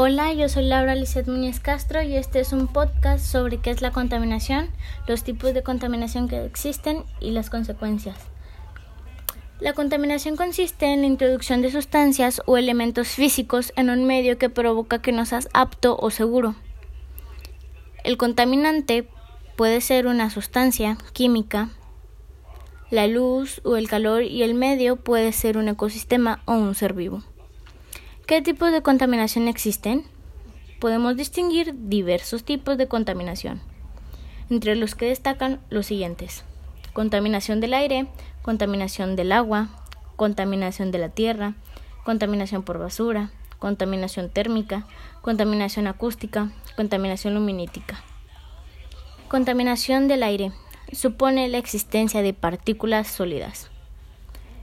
Hola, yo soy Laura Lizeth Muñez Castro y este es un podcast sobre qué es la contaminación, los tipos de contaminación que existen y las consecuencias. La contaminación consiste en la introducción de sustancias o elementos físicos en un medio que provoca que no seas apto o seguro. El contaminante puede ser una sustancia química, la luz o el calor y el medio puede ser un ecosistema o un ser vivo. ¿Qué tipos de contaminación existen? Podemos distinguir diversos tipos de contaminación, entre los que destacan los siguientes. Contaminación del aire, contaminación del agua, contaminación de la tierra, contaminación por basura, contaminación térmica, contaminación acústica, contaminación luminítica. Contaminación del aire supone la existencia de partículas sólidas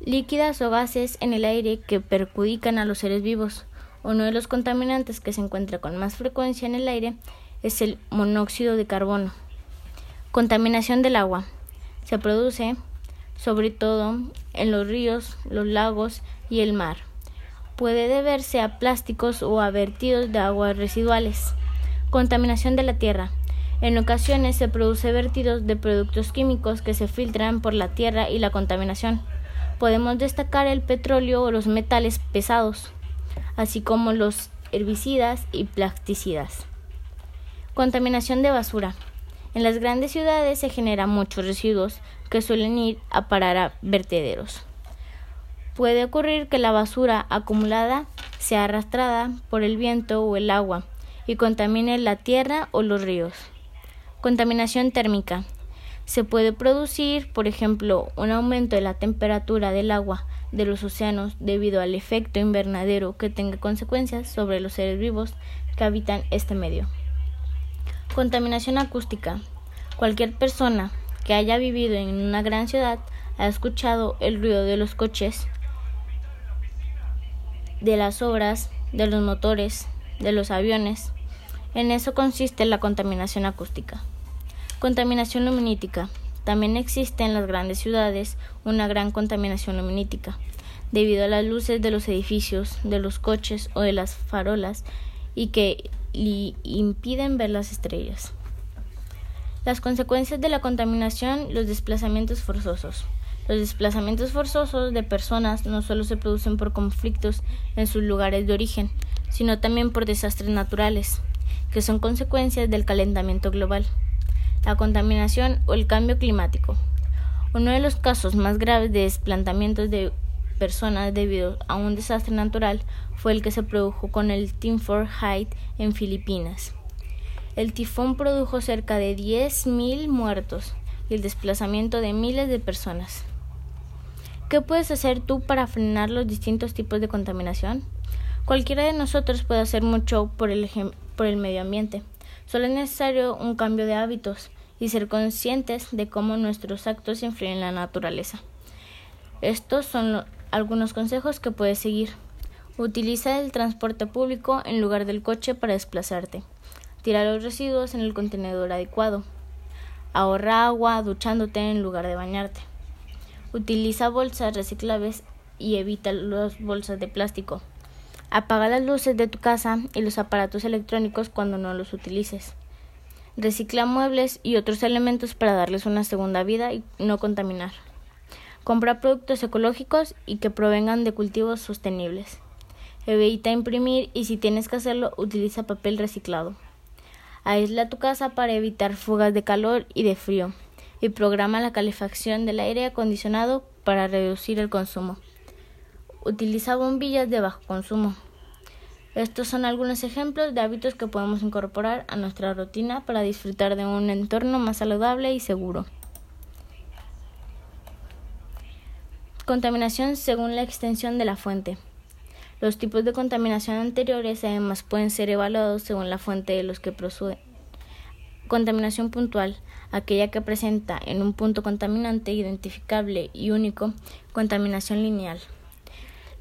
líquidas o gases en el aire que perjudican a los seres vivos. Uno de los contaminantes que se encuentra con más frecuencia en el aire es el monóxido de carbono. Contaminación del agua. Se produce sobre todo en los ríos, los lagos y el mar. Puede deberse a plásticos o a vertidos de aguas residuales. Contaminación de la tierra. En ocasiones se produce vertidos de productos químicos que se filtran por la tierra y la contaminación podemos destacar el petróleo o los metales pesados, así como los herbicidas y plasticidas. Contaminación de basura. En las grandes ciudades se generan muchos residuos que suelen ir a parar a vertederos. Puede ocurrir que la basura acumulada sea arrastrada por el viento o el agua y contamine la tierra o los ríos. Contaminación térmica se puede producir, por ejemplo, un aumento de la temperatura del agua de los océanos debido al efecto invernadero que tenga consecuencias sobre los seres vivos que habitan este medio. Contaminación acústica. Cualquier persona que haya vivido en una gran ciudad ha escuchado el ruido de los coches, de las obras, de los motores, de los aviones. En eso consiste la contaminación acústica. Contaminación luminítica. También existe en las grandes ciudades una gran contaminación luminítica, debido a las luces de los edificios, de los coches o de las farolas y que impiden ver las estrellas. Las consecuencias de la contaminación, los desplazamientos forzosos. Los desplazamientos forzosos de personas no solo se producen por conflictos en sus lugares de origen, sino también por desastres naturales, que son consecuencias del calentamiento global la contaminación o el cambio climático. Uno de los casos más graves de desplantamientos de personas debido a un desastre natural fue el que se produjo con el Timfor Height en Filipinas. El tifón produjo cerca de 10.000 muertos y el desplazamiento de miles de personas. ¿Qué puedes hacer tú para frenar los distintos tipos de contaminación? Cualquiera de nosotros puede hacer mucho por el, por el medio ambiente. Solo es necesario un cambio de hábitos y ser conscientes de cómo nuestros actos influyen en la naturaleza. Estos son algunos consejos que puedes seguir. Utiliza el transporte público en lugar del coche para desplazarte. Tira los residuos en el contenedor adecuado. Ahorra agua duchándote en lugar de bañarte. Utiliza bolsas reciclables y evita las bolsas de plástico. Apaga las luces de tu casa y los aparatos electrónicos cuando no los utilices. Recicla muebles y otros elementos para darles una segunda vida y no contaminar. Compra productos ecológicos y que provengan de cultivos sostenibles. Evita imprimir y si tienes que hacerlo, utiliza papel reciclado. Aísla tu casa para evitar fugas de calor y de frío y programa la calefacción del aire acondicionado para reducir el consumo. Utiliza bombillas de bajo consumo. Estos son algunos ejemplos de hábitos que podemos incorporar a nuestra rutina para disfrutar de un entorno más saludable y seguro. Contaminación según la extensión de la fuente. Los tipos de contaminación anteriores además pueden ser evaluados según la fuente de los que proceden. Contaminación puntual, aquella que presenta en un punto contaminante identificable y único, contaminación lineal,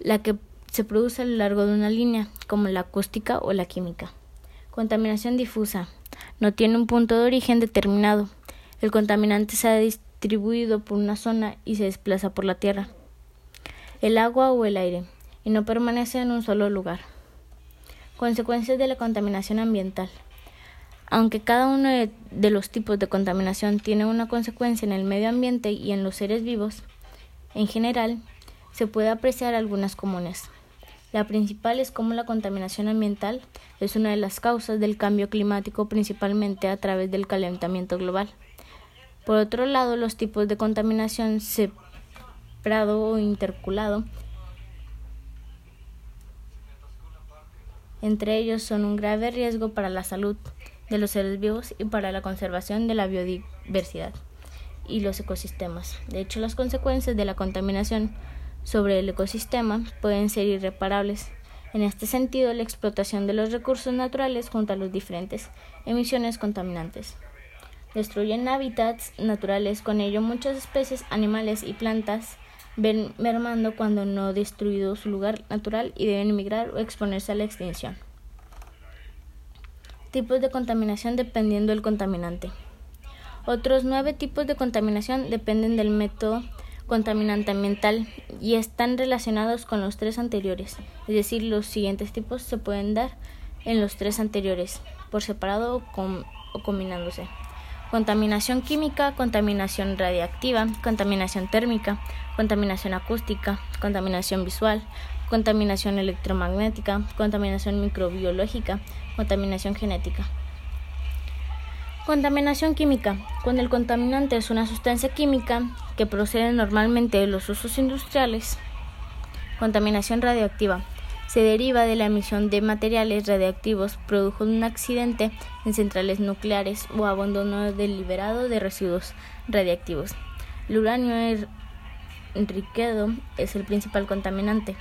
la que se produce a lo largo de una línea, como la acústica o la química. Contaminación difusa. No tiene un punto de origen determinado. El contaminante se ha distribuido por una zona y se desplaza por la tierra, el agua o el aire, y no permanece en un solo lugar. Consecuencias de la contaminación ambiental. Aunque cada uno de los tipos de contaminación tiene una consecuencia en el medio ambiente y en los seres vivos, en general, se puede apreciar algunas comunes. La principal es cómo la contaminación ambiental es una de las causas del cambio climático principalmente a través del calentamiento global. Por otro lado, los tipos de contaminación separado o interculado entre ellos son un grave riesgo para la salud de los seres vivos y para la conservación de la biodiversidad y los ecosistemas. De hecho, las consecuencias de la contaminación sobre el ecosistema pueden ser irreparables. En este sentido, la explotación de los recursos naturales junto a las diferentes emisiones contaminantes destruyen hábitats naturales, con ello muchas especies animales y plantas ven mermando cuando no destruido su lugar natural y deben emigrar o exponerse a la extinción. Tipos de contaminación dependiendo del contaminante. Otros nueve tipos de contaminación dependen del método contaminante ambiental y están relacionados con los tres anteriores, es decir, los siguientes tipos se pueden dar en los tres anteriores, por separado o, combinándose. Contaminación química, contaminación radiactiva, contaminación térmica, contaminación acústica, contaminación visual, contaminación electromagnética, contaminación microbiológica, contaminación genética. Contaminación química. Cuando el contaminante es una sustancia química que procede normalmente de los usos industriales. Contaminación radioactiva. Se deriva de la emisión de materiales radiactivos produjo un accidente en centrales nucleares o abandono deliberado de residuos radiactivos. El uranio enriquecido es el principal contaminante.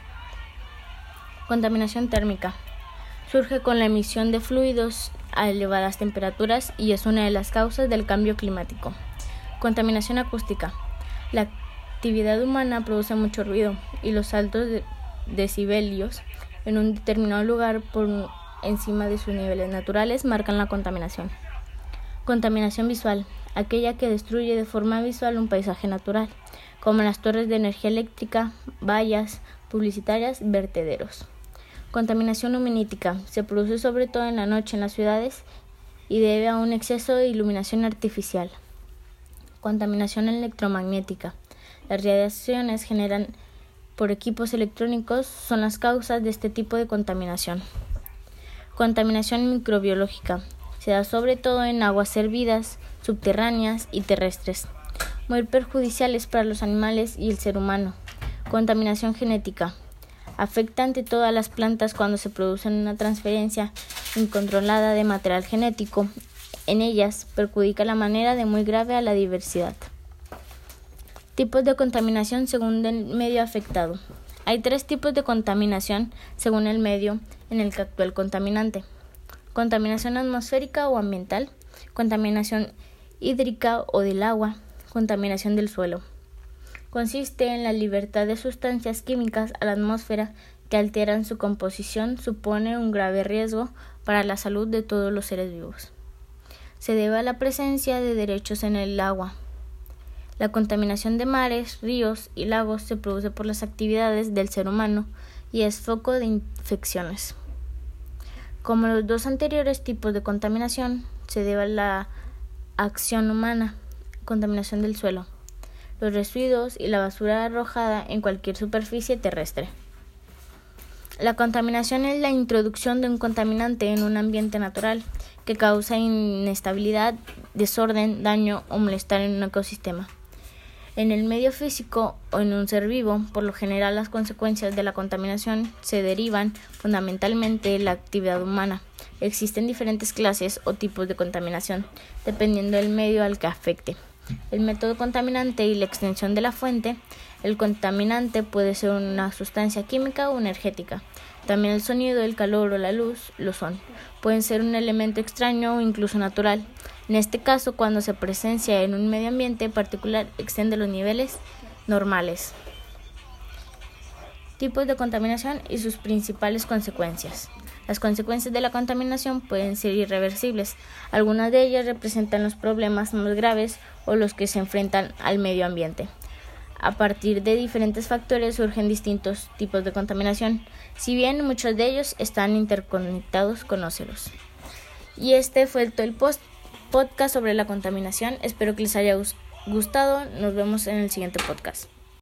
Contaminación térmica. Surge con la emisión de fluidos a elevadas temperaturas y es una de las causas del cambio climático. Contaminación acústica. La actividad humana produce mucho ruido y los altos decibelios en un determinado lugar por encima de sus niveles naturales marcan la contaminación. Contaminación visual, aquella que destruye de forma visual un paisaje natural, como las torres de energía eléctrica, vallas publicitarias, vertederos. Contaminación luminítica se produce sobre todo en la noche en las ciudades y debe a un exceso de iluminación artificial. Contaminación electromagnética. Las radiaciones generadas por equipos electrónicos son las causas de este tipo de contaminación. Contaminación microbiológica. Se da sobre todo en aguas hervidas, subterráneas y terrestres, muy perjudiciales para los animales y el ser humano. Contaminación genética afecta ante todas las plantas cuando se produce una transferencia incontrolada de material genético. En ellas perjudica la manera de muy grave a la diversidad. Tipos de contaminación según el medio afectado. Hay tres tipos de contaminación según el medio en el que actúa el contaminante. Contaminación atmosférica o ambiental, contaminación hídrica o del agua, contaminación del suelo consiste en la libertad de sustancias químicas a la atmósfera que alteran su composición supone un grave riesgo para la salud de todos los seres vivos. Se debe a la presencia de derechos en el agua. La contaminación de mares, ríos y lagos se produce por las actividades del ser humano y es foco de infecciones. Como los dos anteriores tipos de contaminación, se debe a la acción humana, contaminación del suelo los residuos y la basura arrojada en cualquier superficie terrestre. La contaminación es la introducción de un contaminante en un ambiente natural que causa inestabilidad, desorden, daño o malestar en un ecosistema. En el medio físico o en un ser vivo, por lo general las consecuencias de la contaminación se derivan fundamentalmente de la actividad humana. Existen diferentes clases o tipos de contaminación, dependiendo del medio al que afecte el método contaminante y la extensión de la fuente, el contaminante puede ser una sustancia química o energética. También el sonido, el calor o la luz lo son. Pueden ser un elemento extraño o incluso natural. En este caso, cuando se presencia en un medio ambiente particular, extiende los niveles normales. Tipos de contaminación y sus principales consecuencias. Las consecuencias de la contaminación pueden ser irreversibles. Algunas de ellas representan los problemas más graves o los que se enfrentan al medio ambiente. A partir de diferentes factores surgen distintos tipos de contaminación, si bien muchos de ellos están interconectados con océanos. Y este fue todo el post podcast sobre la contaminación. Espero que les haya gustado. Nos vemos en el siguiente podcast.